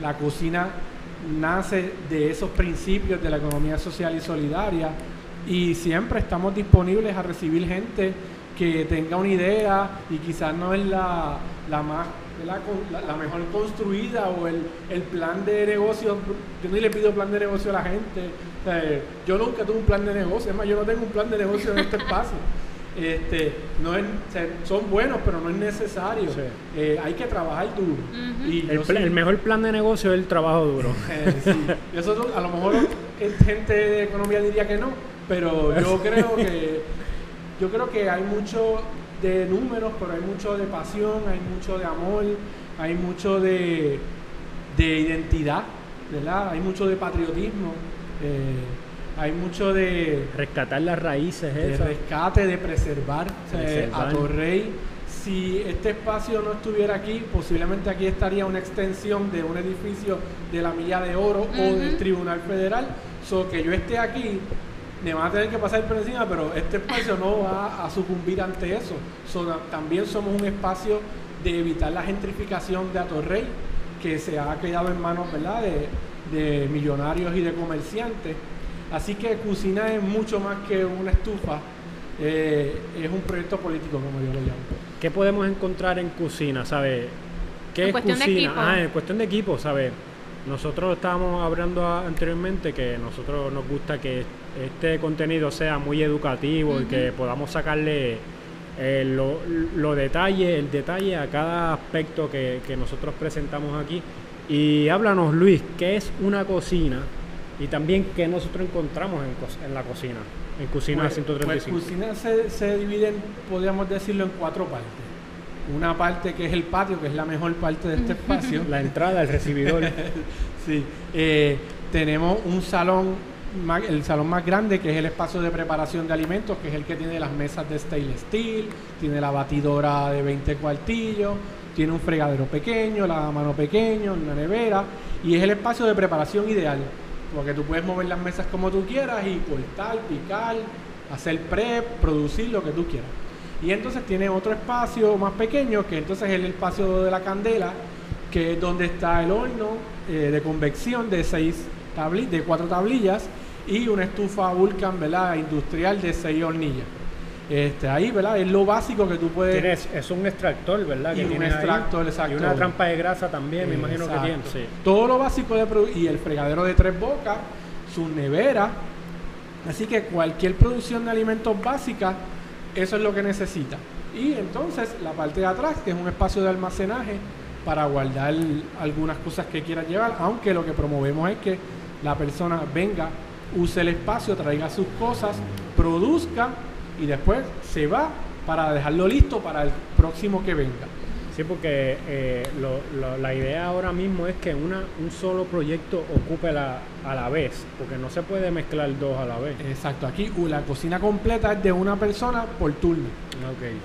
Speaker 4: La cocina nace de esos principios de la economía social y solidaria y siempre estamos disponibles a recibir gente que tenga una idea y quizás no es la, la más la, la mejor construida o el, el plan de negocio. Yo ni le pido plan de negocio a la gente. O sea, yo nunca tuve un plan de negocio. Es más, yo no tengo un plan de negocio en este espacio. Este, no es, o sea, son buenos, pero no es necesario.
Speaker 3: Sí.
Speaker 4: Eh, hay que trabajar duro. Y
Speaker 3: El, mejor plan de negocio es el trabajo duro.
Speaker 4: eh, sí. Nosotros, a lo mejor gente de economía diría que no, pero yo creo que yo creo que hay mucho de números, pero hay mucho de pasión, hay mucho de amor, hay mucho de, de identidad, ¿verdad? Hay mucho de patriotismo, eh, hay mucho de,
Speaker 3: Rescatar las raíces
Speaker 4: de
Speaker 3: esas.
Speaker 4: rescate, de preservar, a Torrey. Si este espacio no estuviera aquí, posiblemente aquí estaría una extensión de un edificio de la Milla de Oro o del. Tribunal Federal. So que yo esté aquí, me van a tener que pasar por encima, pero este espacio no va a sucumbir ante eso. So, también somos un espacio de evitar la gentrificación de Atorrey, que se ha quedado en manos ¿verdad? De, de millonarios y de comerciantes. Así que Cocina es mucho más que una estufa, eh, es un proyecto político, como yo lo llamo.
Speaker 3: ¿Qué podemos encontrar en cocina, sabe? ¿Qué
Speaker 2: En
Speaker 3: es
Speaker 2: cuestión de
Speaker 3: cocina?
Speaker 2: equipo.
Speaker 3: Ah, en cuestión de equipo, ¿sabe? Nosotros estábamos hablando anteriormente que nosotros nos gusta que este contenido sea muy educativo y que podamos sacarle eh, lo, lo detalle, el detalle a cada aspecto que, que nosotros presentamos aquí. Y háblanos, Luis, ¿qué es una cocina? Y también qué nosotros encontramos en, co- en la cocina, en Cocina
Speaker 4: Pues-
Speaker 3: 135.
Speaker 4: Pues Cocina se, se divide, en, podríamos decirlo, en cuatro partes. Una parte que es el patio, que es la mejor parte de este espacio.
Speaker 3: la entrada, el recibidor.
Speaker 4: Sí, eh, tenemos un salón, el salón más grande que es el espacio de preparación de alimentos, que es el que tiene las mesas de stainless steel, tiene la batidora de 20 cuartillos, tiene un fregadero pequeño, la mano pequeño, una nevera, y es el espacio de preparación ideal, porque tú puedes mover las mesas como tú quieras y cortar, picar, hacer prep, producir lo que tú quieras. Y entonces tiene otro espacio más pequeño, que entonces es el espacio de la candela, que es donde está el horno eh, de convección de seis tabli de cuatro tablillas y una estufa Vulcan industrial de seis hornillas. Este, ahí, ¿verdad? Es lo básico que tú puedes.
Speaker 3: Tienes, es un extractor, ¿verdad?
Speaker 4: Y
Speaker 3: que
Speaker 4: un
Speaker 3: tienes ahí.
Speaker 4: extractor, exacto.
Speaker 3: Y una trampa de grasa también, me imagino que tiene. Sí.
Speaker 4: Todo lo básico de y el fregadero de tres bocas, su nevera. Así que cualquier producción de alimentos básica, eso es lo que necesita. Y entonces la parte de atrás, que es un espacio de almacenaje para guardar algunas cosas que quiera llevar, aunque lo que promovemos es que la persona venga, use el espacio, traiga sus cosas, produzca y después se va para dejarlo listo para el próximo que venga.
Speaker 3: Sí, porque eh, lo- lo- la idea ahora mismo es que una, un solo proyecto ocupe la, a la vez, porque no se puede mezclar dos a la vez.
Speaker 4: Exacto, aquí la cocina completa es de una persona por turno.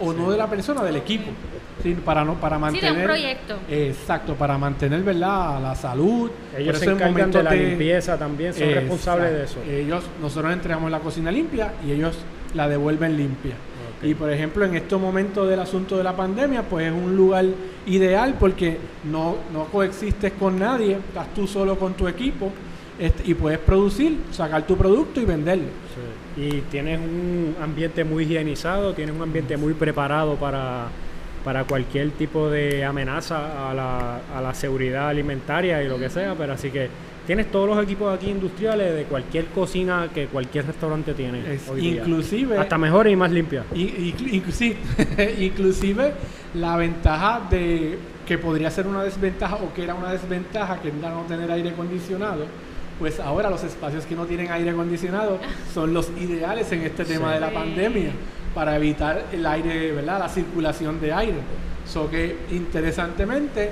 Speaker 4: O
Speaker 3: sí.
Speaker 4: no de la persona, del equipo. Sí, para no para
Speaker 2: Sí,
Speaker 4: mantener
Speaker 2: de un proyecto.
Speaker 4: Exacto, para mantener, ¿verdad? La salud.
Speaker 3: Ellos se encargan de la limpieza también, son
Speaker 4: Exacto.
Speaker 3: responsables de eso.
Speaker 4: Ellos, nosotros entregamos la cocina limpia y ellos la devuelven limpia. Y por ejemplo, en estos momentos del asunto de la pandemia, pues es un lugar ideal porque no, no coexistes con nadie, estás tú solo con tu equipo este, y puedes producir, sacar tu producto y venderlo.
Speaker 3: Sí. Y tienes un ambiente muy higienizado, tienes un ambiente muy preparado para, para cualquier tipo de amenaza a la, a la seguridad alimentaria y lo que sea, pero así que tienes todos los equipos aquí industriales de cualquier cocina que cualquier restaurante tiene
Speaker 4: Es
Speaker 3: hoy día.
Speaker 4: inclusive
Speaker 3: Hasta mejor y más limpia.
Speaker 4: Y- y- inclusive, inclusive la ventaja de que podría ser una desventaja o que era una desventaja que era no tener aire acondicionado, pues ahora los espacios que no tienen aire acondicionado son los ideales en este tema
Speaker 3: Sí.
Speaker 4: de la pandemia para evitar el aire, ¿verdad? La circulación de aire. So que interesantemente,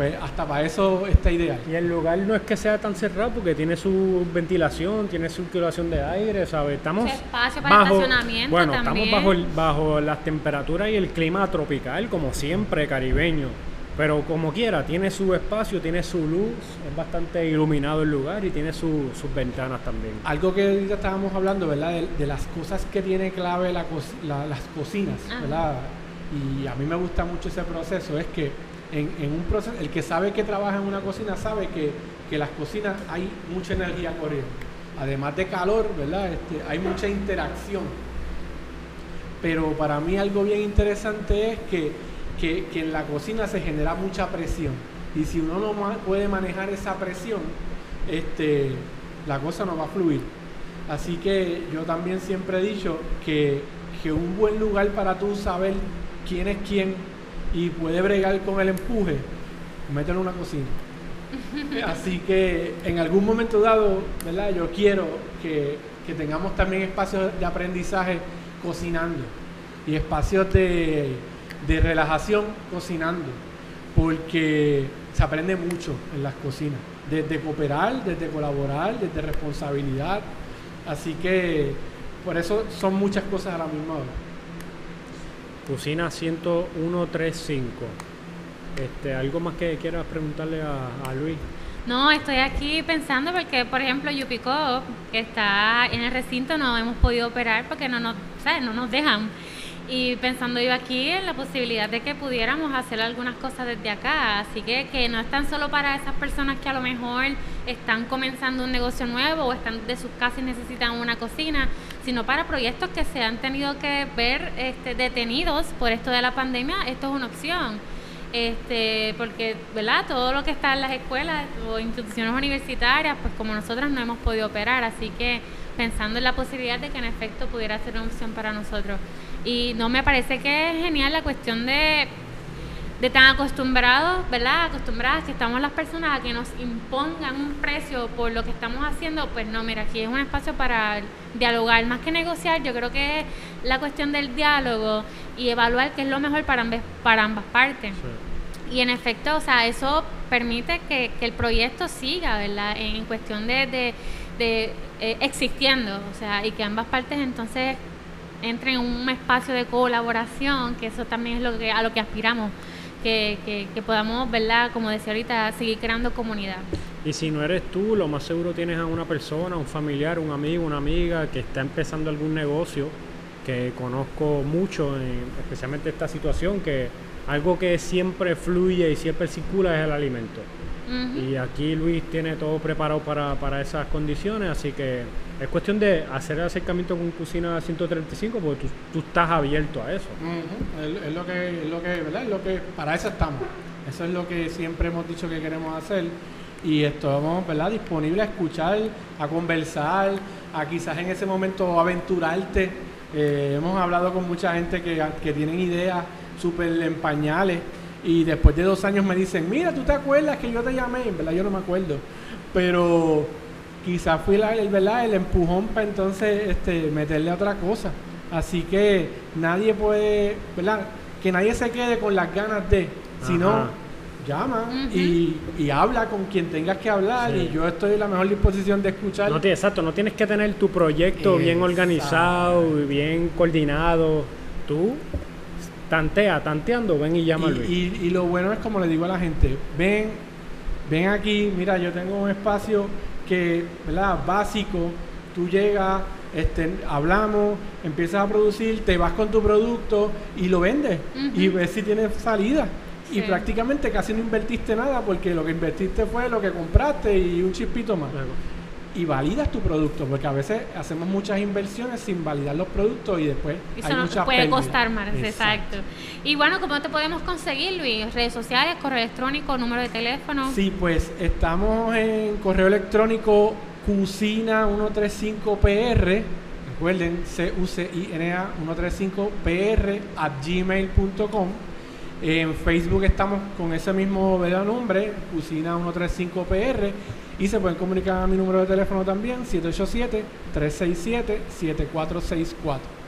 Speaker 4: pues hasta para eso está ideal.
Speaker 3: Y el lugar no es que sea tan cerrado porque tiene su ventilación, tiene circulación de aire, ¿sabes? Estamos
Speaker 2: espacio para estacionamiento
Speaker 3: bueno,
Speaker 2: también.
Speaker 3: estamos bajo el- bajo las temperaturas y el clima tropical como siempre caribeño, pero como quiera tiene su espacio, tiene su luz, es bastante iluminado el lugar y tiene su- sus ventanas también.
Speaker 4: Algo que ahorita estábamos hablando, ¿verdad? De, de las cosas que tiene clave la co- la- las cocinas,
Speaker 2: Ajá.
Speaker 4: ¿verdad? Y a mí me gusta mucho ese proceso, es que en, un proceso, el que sabe que trabaja en una cocina sabe que, que las cocinas hay mucha energía corriendo. Además de calor, ¿verdad? Este, hay mucha interacción. Pero para mí algo bien interesante es que, que- que en la cocina se genera mucha presión. Y si uno no puede manejar esa presión, este, la cosa no va a fluir. Así que yo también siempre he dicho que, que un buen lugar para tú saber quién es quién y puede bregar con el empuje, mételo en una cocina. Así que en algún momento dado, ¿verdad? Yo quiero que, que tengamos también espacios de aprendizaje cocinando y espacios de, de relajación cocinando, porque se aprende mucho en las cocinas, desde cooperar, desde colaborar, desde responsabilidad. Así que por eso son muchas cosas a la misma hora.
Speaker 3: Cocina 10135. Este, ¿Algo más que quieras preguntarle a, Luis?
Speaker 2: No, estoy aquí pensando porque, por ejemplo, Yupico, que está en el recinto, no hemos podido operar porque no nos, ¿sabes? no nos dejan. Y pensando yo aquí en la posibilidad de que pudiéramos hacer algunas cosas desde acá. Así que, que no es tan solo para esas personas que a lo mejor están comenzando un negocio nuevo o están de sus casas y necesitan una cocina, sino para proyectos que se han tenido que ver este, detenidos por esto de la pandemia. Esto es una opción este porque verdad todo lo que está en las escuelas o instituciones universitarias pues como nosotros no hemos podido operar así que pensando en la posibilidad de que en efecto pudiera ser una opción para nosotros y no me parece que es genial la cuestión de de tan acostumbrados, ¿verdad? Acostumbradas que estamos las personas a que nos impongan un precio por lo que estamos haciendo, pues no, mira, aquí es un espacio para dialogar, más que negociar, yo creo que es la cuestión del diálogo y evaluar qué es lo mejor para ambas, para ambas partes. Y en efecto, o sea, eso permite que, que el proyecto siga, ¿verdad? En cuestión de, de, de, eh, existiendo, o sea, y que ambas partes entonces entren en un espacio de colaboración, que eso también es lo que a lo que aspiramos, que, que, que podamos, ¿verdad? Como decía ahorita, seguir creando comunidad.
Speaker 3: Y si no eres tú, lo más seguro tienes a una persona, un familiar, un amigo, una amiga que está empezando algún negocio, que conozco mucho, en- especialmente esta situación, que algo que siempre fluye y siempre circula es el alimento. Y aquí Luis tiene todo preparado para, para esas condiciones, así que es cuestión de hacer el acercamiento con Cocina 135, porque tú, tú estás abierto a eso.
Speaker 4: Es lo que, es lo que, ¿verdad? Es lo que, para eso estamos. Eso es lo que siempre hemos dicho que queremos hacer. Y estamos, ¿verdad? Disponibles a escuchar, a conversar, a quizás en ese momento aventurarte. Eh, hemos hablado con mucha gente que, que tienen ideas súper en pañales y después de dos años me dicen, mira, ¿tú te acuerdas que yo te llamé? En verdad yo no me acuerdo. Pero quizás fui la, el, ¿verdad? el empujón para entonces este, meterle a otra cosa. Así que nadie puede, ¿verdad? que nadie se quede con las ganas de, sino
Speaker 3: Ajá.
Speaker 4: llama y, y habla con quien tengas que hablar
Speaker 3: Sí.
Speaker 4: y yo estoy en la mejor disposición de escuchar.
Speaker 3: No, exacto, no tienes que tener tu proyecto bien organizado y bien coordinado. Tú tantea, tanteando, ven y llama a
Speaker 4: y,
Speaker 3: Luis.
Speaker 4: y- y lo bueno es como le digo a la gente, ven, ven aquí, mira, yo tengo un espacio que, ¿verdad? Básico, tú llegas, este, hablamos, empiezas a producir, te vas con tu producto y lo vendes y ves si tienes salida. Y prácticamente casi no invertiste nada porque lo que invertiste fue lo que compraste y un chispito más.
Speaker 3: Luego.
Speaker 4: Y validas tu producto, porque a veces hacemos muchas inversiones sin validar los productos y después
Speaker 2: Eso
Speaker 4: hay
Speaker 2: no
Speaker 4: muchas
Speaker 2: puede
Speaker 4: pérdidas.
Speaker 2: costar más, exacto. Y bueno, ¿cómo te podemos conseguir, Luis? Redes sociales, correo electrónico, número de teléfono.
Speaker 4: Sí, pues estamos en correo electrónico cucina135pr, recuerden, C-U-C-I-N-A 135pr at gmail.com. En Facebook estamos con ese mismo ¿verdad? nombre, Cucina135PR, y se pueden comunicar a mi número de teléfono también, 787-367-7464.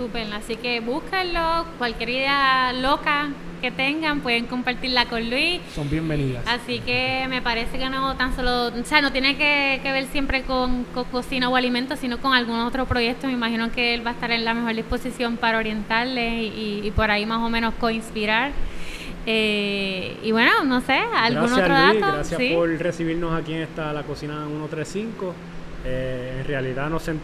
Speaker 2: Súper, así que búsquenlo, cualquier idea loca que tengan pueden compartirla con Luis.
Speaker 4: Son bienvenidas.
Speaker 2: Así que me parece que no tan solo, o sea, no tiene que, que ver siempre con, con cocina o alimentos, sino con algún otro proyecto. Me imagino que él va a estar en la mejor disposición para orientarle y, y por ahí más o menos co-inspirar. Eh, y bueno, no sé, algún
Speaker 3: Gracias
Speaker 2: otro
Speaker 3: Luis,
Speaker 2: dato.
Speaker 3: gracias
Speaker 2: ¿Sí?
Speaker 3: por recibirnos aquí en esta la cocina 135. Eh, en realidad no sent-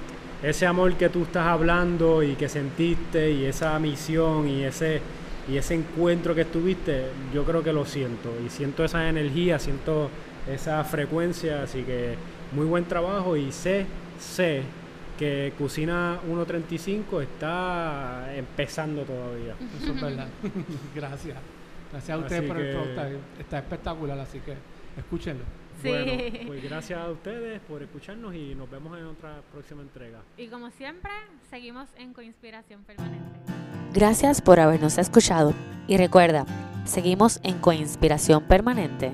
Speaker 3: ese amor que tú estás hablando y que sentiste y esa misión y ese y ese encuentro que estuviste, yo creo que lo siento y siento esa energía, siento esa frecuencia, así que muy buen trabajo y sé sé que Cocina 135 está empezando todavía.
Speaker 4: Eso es verdad. Gracias. Gracias a ustedes por el
Speaker 3: que-
Speaker 4: producto. Está espectacular, así que escúchenlo.
Speaker 2: Sí.
Speaker 3: Bueno, pues gracias a ustedes por escucharnos y nos vemos en otra próxima entrega.
Speaker 2: Y como siempre, seguimos en Coinspiración Permanente.
Speaker 1: Gracias por habernos escuchado y recuerda, seguimos en Coinspiración Permanente.